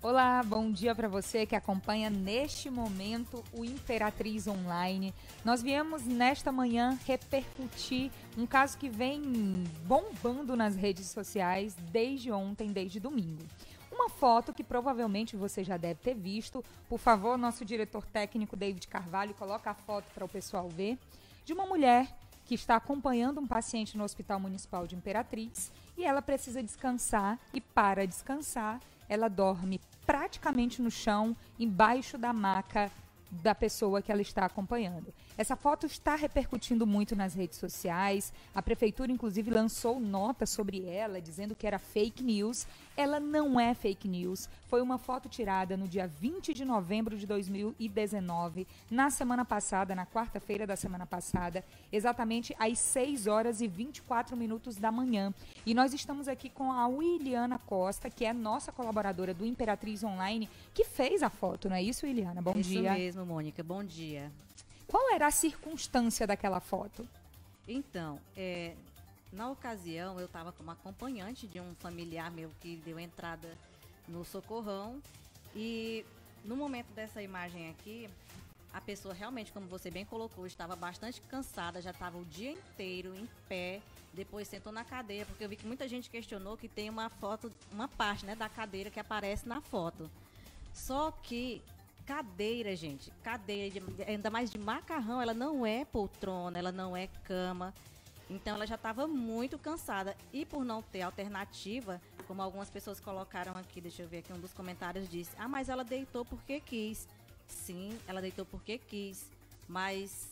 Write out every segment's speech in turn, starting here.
Olá, bom dia para você que acompanha neste momento o Imperatriz Online. Nós viemos nesta manhã repercutir um caso que vem bombando nas redes sociais desde ontem, desde domingo. Uma foto que provavelmente você já deve ter visto. Por favor, nosso diretor técnico David Carvalho, coloca a foto para o pessoal ver. De uma mulher que está acompanhando um paciente no Hospital Municipal de Imperatriz e ela precisa descansar e para descansar ela dorme praticamente no chão, embaixo da maca da pessoa que ela está acompanhando. Essa foto está repercutindo muito nas redes sociais. A prefeitura, inclusive, lançou nota sobre ela, dizendo que era fake news. Ela não é fake news. Foi uma foto tirada no dia 20 de novembro de 2019, na semana passada, na quarta-feira da semana passada, exatamente às 6 horas e 24 minutos da manhã. E nós estamos aqui com a Williana Costa, que é nossa colaboradora do Imperatriz Online, que fez a foto, não é isso, Williana? Bom isso dia. Isso mesmo, Mônica. Bom dia. Qual era a circunstância daquela foto? Então, é, na ocasião eu estava como acompanhante de um familiar meu que deu entrada no socorrão e no momento dessa imagem aqui, a pessoa realmente, como você bem colocou, estava bastante cansada, já estava o dia inteiro em pé, depois sentou na cadeira, porque eu vi que muita gente questionou que tem uma foto, uma parte né, da cadeira que aparece na foto. Só que cadeira, gente, cadeira, de, ainda mais de macarrão, ela não é poltrona, ela não é cama. Então ela já estava muito cansada. E por não ter alternativa, como algumas pessoas colocaram aqui, deixa eu ver aqui, um dos comentários disse: Ah, mas ela deitou porque quis. Sim, ela deitou porque quis. Mas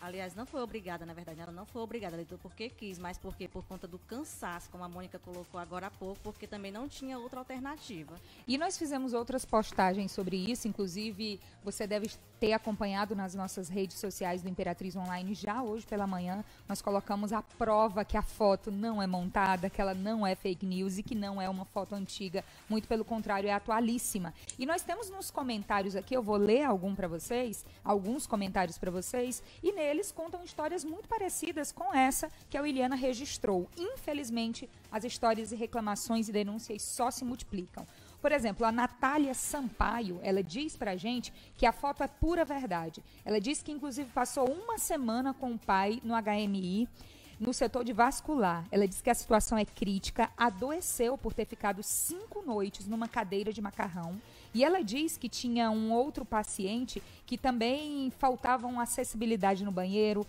Aliás, não foi obrigada, na verdade, ela não foi obrigada, ela porque quis, mas porque por conta do cansaço, como a Mônica colocou agora há pouco, porque também não tinha outra alternativa. E nós fizemos outras postagens sobre isso, inclusive você deve ter acompanhado nas nossas redes sociais do Imperatriz Online já hoje pela manhã. Nós colocamos a prova que a foto não é montada, que ela não é fake news e que não é uma foto antiga, muito pelo contrário, é atualíssima. E nós temos nos comentários aqui, eu vou ler algum para vocês, alguns comentários para vocês, e nele eles contam histórias muito parecidas com essa que a Williana registrou. Infelizmente, as histórias e reclamações e denúncias só se multiplicam. Por exemplo, a Natália Sampaio, ela diz pra gente que a foto é pura verdade. Ela diz que, inclusive, passou uma semana com o pai no HMI no setor de vascular. Ela diz que a situação é crítica, adoeceu por ter ficado cinco noites numa cadeira de macarrão. E ela diz que tinha um outro paciente que também faltava uma acessibilidade no banheiro,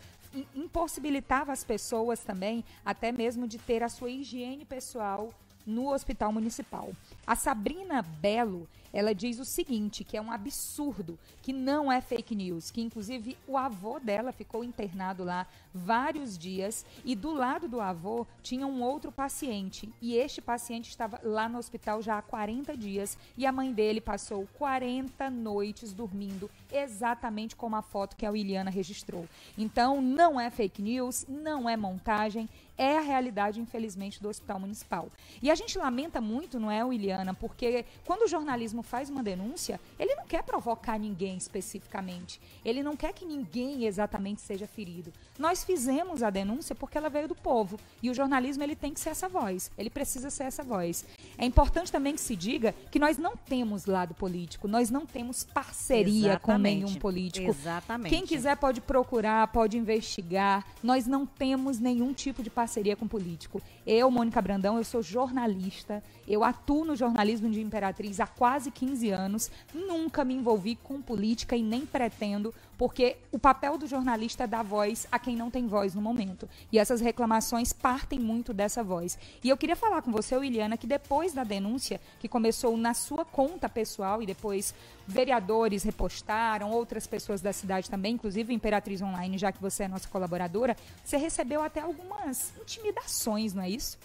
impossibilitava as pessoas também, até mesmo de ter a sua higiene pessoal no hospital municipal. A Sabrina Belo, ela diz o seguinte, que é um absurdo, que não é fake news, que inclusive o avô dela ficou internado lá vários dias e do lado do avô tinha um outro paciente e este paciente estava lá no hospital já há 40 dias e a mãe dele passou 40 noites dormindo exatamente como a foto que a Williana registrou. Então não é fake news, não é montagem, é a realidade, infelizmente, do Hospital Municipal. E a gente lamenta muito, não é, Williana, porque quando o jornalismo faz uma denúncia, ele não quer provocar ninguém especificamente. Ele não quer que ninguém exatamente seja ferido. Nós fizemos a denúncia porque ela veio do povo. E o jornalismo ele tem que ser essa voz. Ele precisa ser essa voz. É importante também que se diga que nós não temos lado político, nós não temos parceria Exatamente. com nenhum político. Exatamente. Quem quiser pode procurar, pode investigar. Nós não temos nenhum tipo de parceria com político. Eu, Mônica Brandão, eu sou jornalista. Eu atuo no jornalismo de Imperatriz há quase 15 anos. Nunca me envolvi com política e nem pretendo, porque o papel do jornalista é dar voz a quem não tem voz no momento. E essas reclamações partem muito dessa voz. E eu queria falar com você, Williana, que depois da denúncia, que começou na sua conta pessoal e depois vereadores repostaram, outras pessoas da cidade também, inclusive Imperatriz Online, já que você é nossa colaboradora, você recebeu até algumas intimidações, não é isso?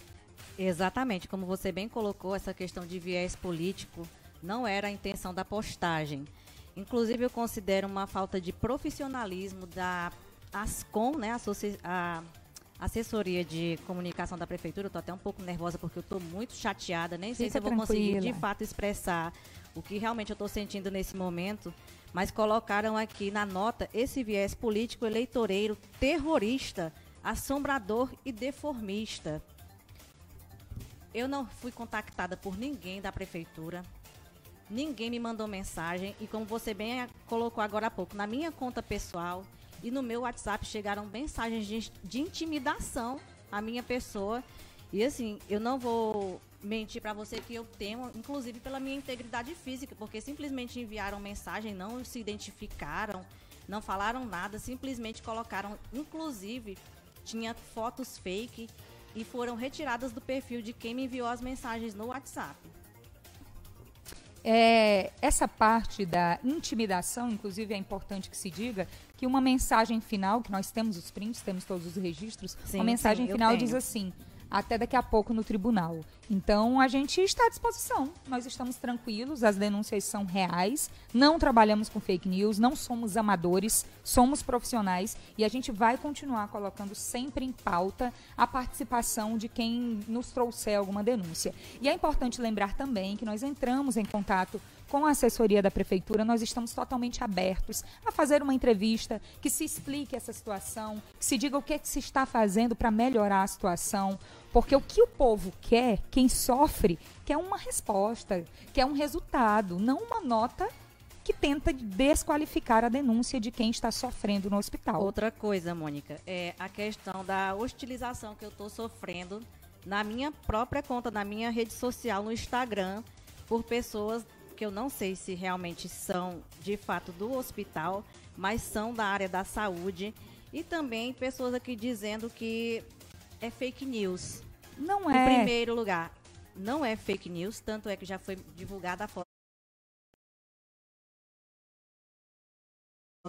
Exatamente, como você bem colocou, essa questão de viés político não era a intenção da postagem. Inclusive, eu considero uma falta de profissionalismo da ASCOM, né, a assessoria de comunicação da prefeitura. Eu estou até um pouco nervosa porque eu estou muito chateada, nem sei se eu vou tranquila. conseguir de fato expressar o que realmente eu estou sentindo nesse momento. Mas colocaram aqui na nota esse viés político eleitoreiro terrorista, assombrador e deformista. Eu não fui contactada por ninguém da prefeitura. ninguém me mandou mensagem e como você bem colocou agora há pouco, na minha conta pessoal e no meu WhatsApp chegaram mensagens de, de intimidação à minha pessoa. E assim, eu não vou mentir para você que eu temo, inclusive pela minha integridade física, porque simplesmente enviaram mensagem, não se identificaram, não falaram nada, simplesmente colocaram, inclusive, tinha fotos fake e foram retiradas do perfil de quem me enviou as mensagens no WhatsApp. É, essa parte da intimidação, inclusive, é importante que se diga que uma mensagem final, que nós temos os prints, temos todos os registros, sim, uma mensagem sim, final diz assim: até daqui a pouco no tribunal. Então a gente está à disposição. Nós estamos tranquilos, as denúncias são reais, não trabalhamos com fake news, não somos amadores, somos profissionais e a gente vai continuar colocando sempre em pauta a participação de quem nos trouxer alguma denúncia. E é importante lembrar também que nós entramos em contato com a assessoria da prefeitura, nós estamos totalmente abertos a fazer uma entrevista que se explique essa situação, que se diga o que, é que se está fazendo para melhorar a situação, porque o que o povo quer, quem sofre, quer uma resposta, quer um resultado, não uma nota que tenta desqualificar a denúncia de quem está sofrendo no hospital. Outra coisa, Mônica, é a questão da hostilização que eu estou sofrendo na minha própria conta, na minha rede social, no Instagram, por pessoas que eu não sei se realmente são de fato do hospital, mas são da área da saúde. E também pessoas aqui dizendo que é fake news. Não é. Em primeiro lugar, não é fake news, tanto é que já foi divulgada a foto.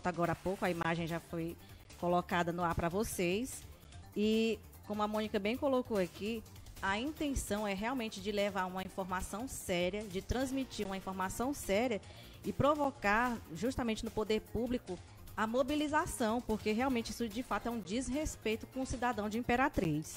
Agora há pouco, a imagem já foi colocada no ar para vocês. E como a Mônica bem colocou aqui, a intenção é realmente de levar uma informação séria, de transmitir uma informação séria e provocar justamente no poder público a mobilização, porque realmente isso de fato é um desrespeito com o cidadão de Imperatriz.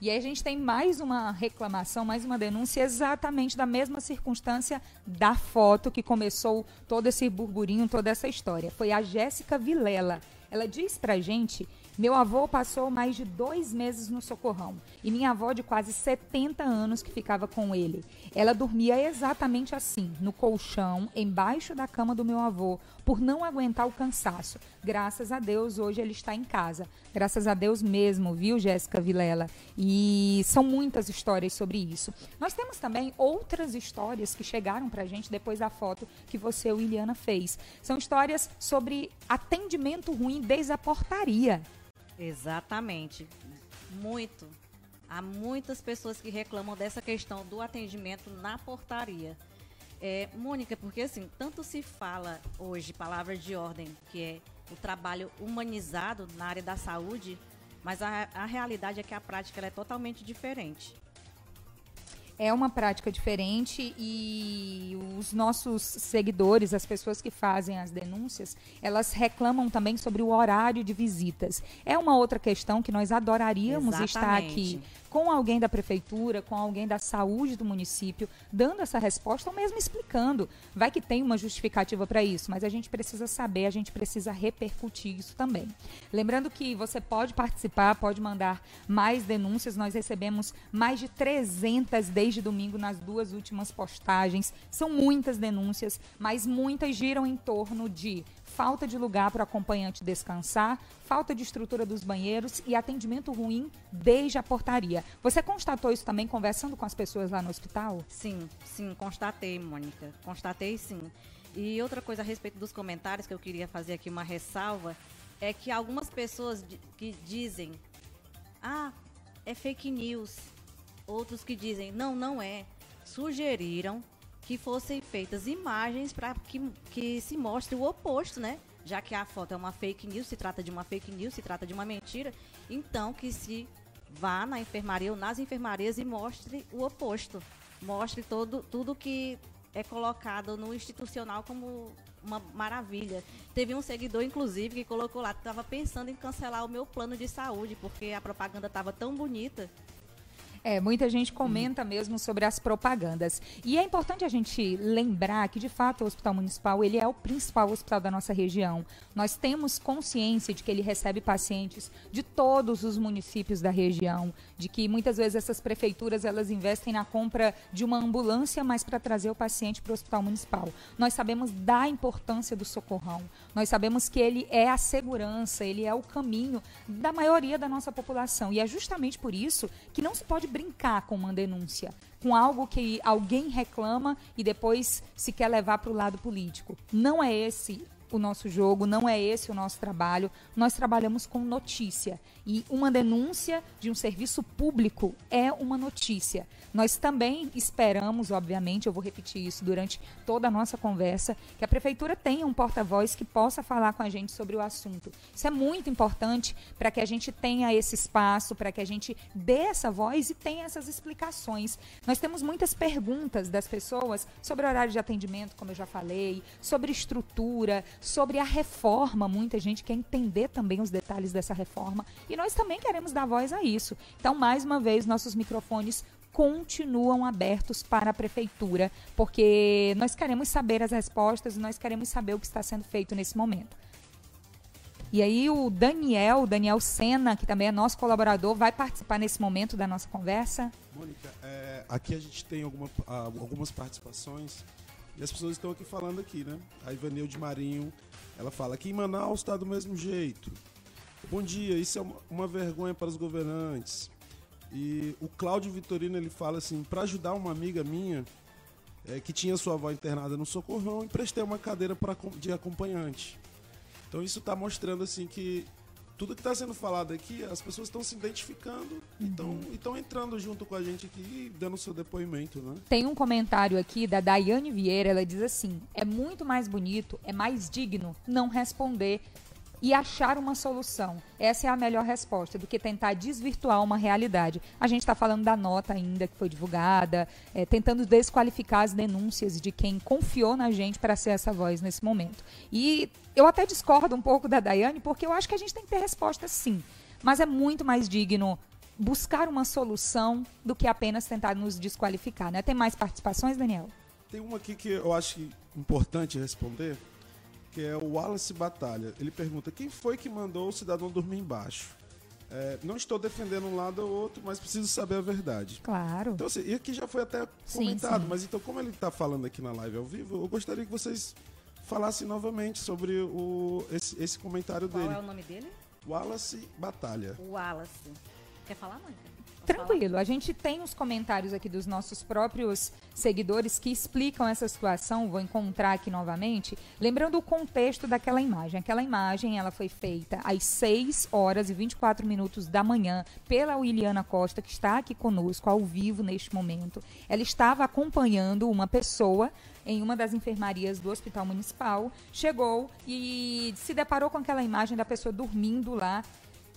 E aí a gente tem mais uma reclamação, mais uma denúncia exatamente da mesma circunstância da foto que começou todo esse burburinho, toda essa história. Foi a Jéssica Vilela. Ela diz pra gente meu avô passou mais de dois meses no socorrão e minha avó, de quase 70 anos, que ficava com ele. Ela dormia exatamente assim, no colchão, embaixo da cama do meu avô, por não aguentar o cansaço. Graças a Deus, hoje ele está em casa. Graças a Deus mesmo, viu, Jéssica Vilela? E são muitas histórias sobre isso. Nós temos também outras histórias que chegaram para a gente depois da foto que você, Williana, fez. São histórias sobre atendimento ruim desde a portaria. Exatamente. Muito. Há muitas pessoas que reclamam dessa questão do atendimento na portaria. É, Mônica, porque assim, tanto se fala hoje, palavra de ordem, que é o trabalho humanizado na área da saúde, mas a, a realidade é que a prática é totalmente diferente é uma prática diferente e os nossos seguidores, as pessoas que fazem as denúncias, elas reclamam também sobre o horário de visitas. É uma outra questão que nós adoraríamos Exatamente. estar aqui com alguém da prefeitura, com alguém da saúde do município, dando essa resposta ou mesmo explicando. Vai que tem uma justificativa para isso, mas a gente precisa saber, a gente precisa repercutir isso também. Lembrando que você pode participar, pode mandar mais denúncias. Nós recebemos mais de 300 desde domingo nas duas últimas postagens. São muitas denúncias, mas muitas giram em torno de falta de lugar para o acompanhante descansar, falta de estrutura dos banheiros e atendimento ruim desde a portaria. Você constatou isso também conversando com as pessoas lá no hospital? Sim, sim, constatei, Mônica. Constatei sim. E outra coisa a respeito dos comentários que eu queria fazer aqui uma ressalva é que algumas pessoas que dizem: "Ah, é fake news". Outros que dizem: "Não, não é". Sugeriram que fossem feitas imagens para que, que se mostre o oposto, né? Já que a foto é uma fake news, se trata de uma fake news, se trata de uma mentira, então que se vá na enfermaria ou nas enfermarias e mostre o oposto. Mostre todo, tudo que é colocado no institucional como uma maravilha. Teve um seguidor, inclusive, que colocou lá, estava pensando em cancelar o meu plano de saúde, porque a propaganda estava tão bonita É, muita gente comenta mesmo sobre as propagandas. E é importante a gente lembrar que, de fato, o Hospital Municipal ele é o principal hospital da nossa região. Nós temos consciência de que ele recebe pacientes de todos os municípios da região, de que muitas vezes essas prefeituras elas investem na compra de uma ambulância, mas para trazer o paciente para o Hospital Municipal. Nós sabemos da importância do socorrão. Nós sabemos que ele é a segurança, ele é o caminho da maioria da nossa população. E é justamente por isso que não se pode brincar com uma denúncia, com algo que alguém reclama e depois se quer levar para o lado político. Não é esse o nosso jogo, não é esse o nosso trabalho. Nós trabalhamos com notícia. E uma denúncia de um serviço público é uma notícia. Nós também esperamos, obviamente, eu vou repetir isso durante toda a nossa conversa, que a prefeitura tenha um porta-voz que possa falar com a gente sobre o assunto. Isso é muito importante para que a gente tenha esse espaço, para que a gente dê essa voz e tenha essas explicações. Nós temos muitas perguntas das pessoas sobre horário de atendimento, como eu já falei, sobre estrutura, sobre a reforma. Muita gente quer entender também os detalhes dessa reforma e nós também queremos dar voz a isso. Então, mais uma vez, nossos microfones continuam abertos para a prefeitura, porque nós queremos saber as respostas e nós queremos saber o que está sendo feito nesse momento. E aí o Daniel, Daniel Sena, que também é nosso colaborador, vai participar nesse momento da nossa conversa. Mônica, é, aqui a gente tem alguma, algumas participações e as pessoas estão aqui falando aqui, né? A Ivanilde Marinho, ela fala que em Manaus está do mesmo jeito. Bom dia, isso é uma vergonha para os governantes. E o Cláudio Vitorino ele fala assim: para ajudar uma amiga minha é, que tinha sua avó internada no socorrão, emprestei uma cadeira pra, de acompanhante. Então isso está mostrando assim que tudo que está sendo falado aqui, as pessoas estão se identificando uhum. e estão entrando junto com a gente aqui e dando seu depoimento, né? Tem um comentário aqui da Daiane Vieira, ela diz assim: é muito mais bonito, é mais digno não responder e achar uma solução. Essa é a melhor resposta do que tentar desvirtuar uma realidade. A gente está falando da nota ainda que foi divulgada, é, tentando desqualificar as denúncias de quem confiou na gente para ser essa voz nesse momento. E eu até discordo um pouco da Daiane, porque eu acho que a gente tem que ter resposta sim. Mas é muito mais digno buscar uma solução do que apenas tentar nos desqualificar. Né? Tem mais participações, Daniel? Tem uma aqui que eu acho importante responder que é o Wallace Batalha. Ele pergunta: quem foi que mandou o cidadão dormir embaixo? É, não estou defendendo um lado ou outro, mas preciso saber a verdade. Claro. Então, assim, e aqui já foi até comentado, sim, sim. mas então, como ele está falando aqui na live ao vivo, eu gostaria que vocês falassem novamente sobre o, esse, esse comentário Qual dele. Qual é o nome dele? Wallace Batalha. Wallace. Quer falar, mãe? Tranquilo, a gente tem os comentários aqui dos nossos próprios seguidores que explicam essa situação, vou encontrar aqui novamente, lembrando o contexto daquela imagem. Aquela imagem, ela foi feita às 6 horas e 24 minutos da manhã pela Williana Costa, que está aqui conosco ao vivo neste momento. Ela estava acompanhando uma pessoa em uma das enfermarias do Hospital Municipal, chegou e se deparou com aquela imagem da pessoa dormindo lá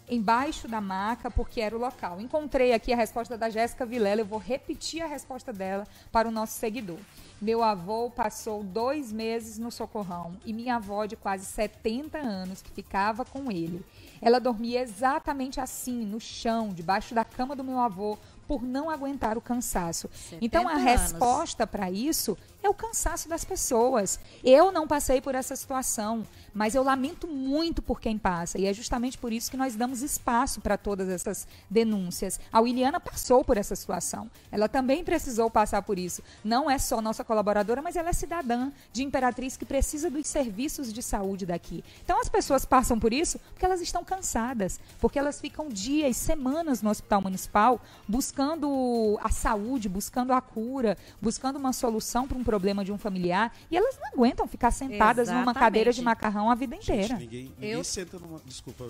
embaixo da maca, porque era o local. Encontrei aqui a resposta da Jéssica Vilela, eu vou repetir a resposta dela para o nosso seguidor. Meu avô passou dois meses no socorrão e minha avó, de quase 70 anos, que ficava com ele. Ela dormia exatamente assim, no chão, debaixo da cama do meu avô, por não aguentar o cansaço. Então a resposta para isso é o cansaço das pessoas. Eu não passei por essa situação, mas eu lamento muito por quem passa. E é justamente por isso que nós damos espaço para todas essas denúncias. A Williana passou por essa situação. Ela também precisou passar por isso. Não é só nossa colaboradora, mas ela é cidadã de Imperatriz que precisa dos serviços de saúde daqui. Então as pessoas passam por isso porque elas estão cansadas, porque elas ficam dias, semanas no hospital municipal buscando a saúde, buscando a cura, buscando uma solução para um problema de um familiar e elas não aguentam ficar sentadas Exatamente. numa cadeira de macarrão a vida inteira. Gente, ninguém, ninguém eu... senta numa. Desculpa,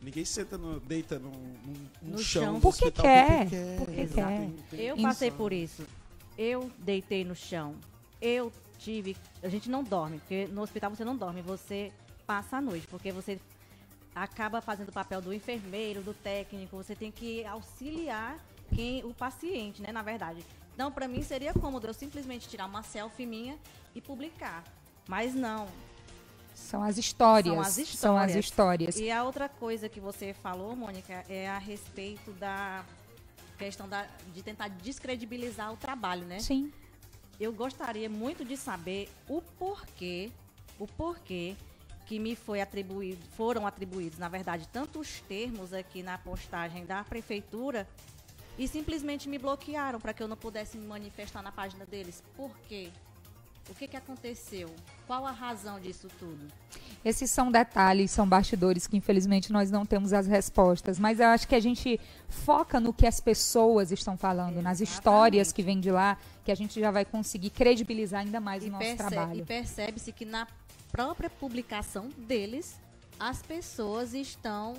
ninguém senta no, deita num, num, no chão. chão porque, quer, porque quer. Eu passei por isso. Eu deitei no chão. Eu tive. A gente não dorme, porque no hospital você não dorme, você passa a noite, porque você acaba fazendo o papel do enfermeiro, do técnico, você tem que auxiliar quem o paciente, né, na verdade. Então, para mim seria cômodo eu simplesmente tirar uma selfie minha e publicar. Mas não. São as histórias. São as histórias. São as histórias. E a outra coisa que você falou, Mônica, é a respeito da questão da, de tentar descredibilizar o trabalho, né? Sim. Eu gostaria muito de saber o porquê, o porquê que me foi atribuído, foram atribuídos, na verdade, tantos termos aqui na postagem da prefeitura e simplesmente me bloquearam para que eu não pudesse me manifestar na página deles. Por quê? O que, que aconteceu? Qual a razão disso tudo? Esses são detalhes, são bastidores que infelizmente nós não temos as respostas, mas eu acho que a gente foca no que as pessoas estão falando, Exatamente. nas histórias que vêm de lá, que a gente já vai conseguir credibilizar ainda mais e o nosso percebe, trabalho. E percebe-se que na própria publicação deles, as pessoas estão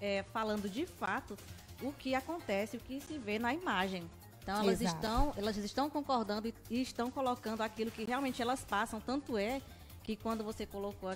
é, falando de fato o que acontece, o que se vê na imagem. Então elas estão, elas estão concordando e, e, estão colocando aquilo que realmente elas passam. Tanto é que quando você colocou